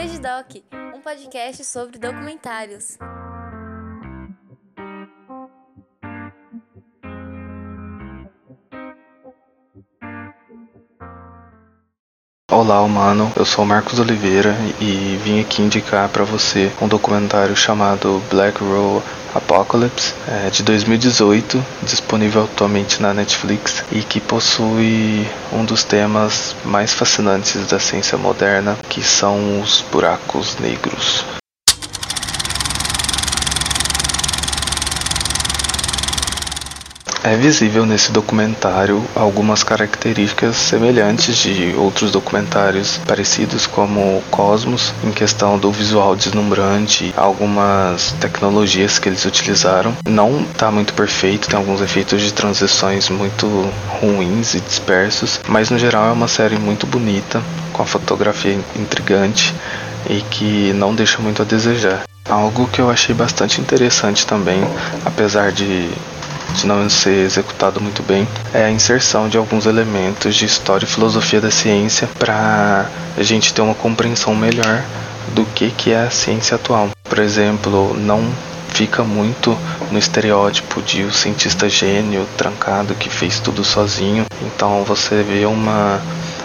Vegedoc, um podcast sobre documentários. Olá, humano. Eu sou Marcos Oliveira e vim aqui indicar para você um documentário chamado Black Roll Apocalypse, é, de 2018, disponível atualmente na Netflix e que possui um dos temas mais fascinantes da ciência moderna, que são os buracos negros. É visível nesse documentário algumas características semelhantes de outros documentários parecidos como Cosmos, em questão do visual deslumbrante, algumas tecnologias que eles utilizaram. Não está muito perfeito, tem alguns efeitos de transições muito ruins e dispersos, mas no geral é uma série muito bonita, com a fotografia intrigante e que não deixa muito a desejar. Algo que eu achei bastante interessante também, apesar de de não ser executado muito bem, é a inserção de alguns elementos de história e filosofia da ciência para a gente ter uma compreensão melhor do que, que é a ciência atual. Por exemplo, não fica muito no estereótipo de o cientista gênio, trancado, que fez tudo sozinho. Então você vê uma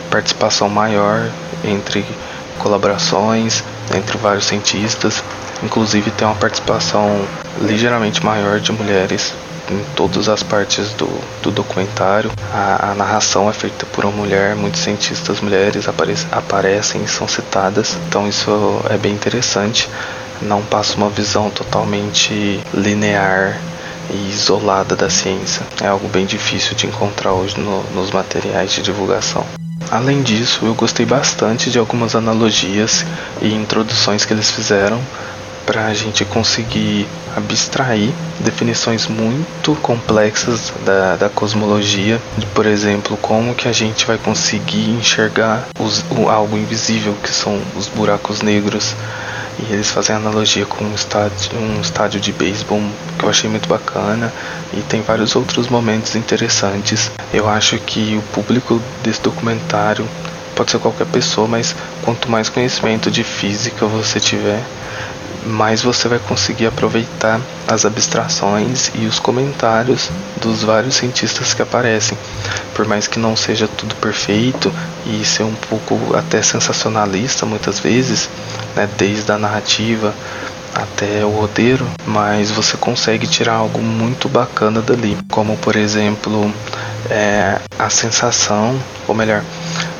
participação maior entre colaborações entre vários cientistas. Inclusive tem uma participação ligeiramente maior de mulheres em todas as partes do, do documentário. A, a, narração é feita por uma mulher, muitos cientistas mulheres apare, aparecem e são citadas, então isso é bem interessante. Não passa uma visão totalmente linear e isolada da ciência. É algo bem difícil de encontrar hoje no, nos materiais de divulgação. Além disso, eu gostei bastante de algumas analogias e introduções que eles fizeram para a gente conseguir abstrair definições muito complexas da, da cosmologia, de, por exemplo, como que a gente vai conseguir enxergar os, o, algo invisível que são os buracos negros. E eles fazem analogia com um estádio, um estádio de beisebol que eu achei muito bacana e tem vários outros momentos interessantes. Eu acho que o público desse documentário pode ser qualquer pessoa, mas quanto mais conhecimento de física você tiver, mais você vai conseguir aproveitar as abstrações e os comentários dos vários cientistas que aparecem. Por mais que não seja tudo perfeito e ser um pouco até sensacionalista muitas vezes, né, desde a narrativa até o roteiro, mas você consegue tirar algo muito bacana dali, como por exemplo é, a sensação, ou melhor,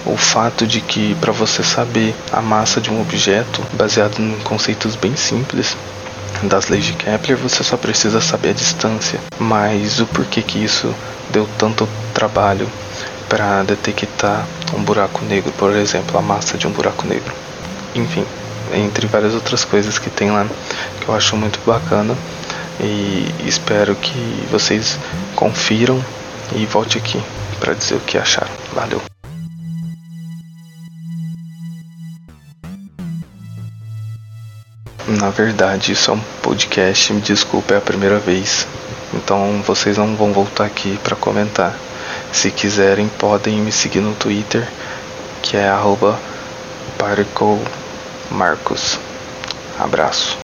o fato de que para você saber a massa de um objeto, baseado em conceitos bem simples das leis de Kepler, você só precisa saber a distância. Mas o porquê que isso deu tanto trabalho para detectar um buraco negro, por exemplo, a massa de um buraco negro. Enfim, entre várias outras coisas que tem lá que eu acho muito bacana e espero que vocês confiram e volte aqui para dizer o que acharam. Valeu. Na verdade, isso é um podcast, me desculpe, é a primeira vez. Então vocês não vão voltar aqui para comentar. Se quiserem, podem me seguir no Twitter, que é arroba. Abraço.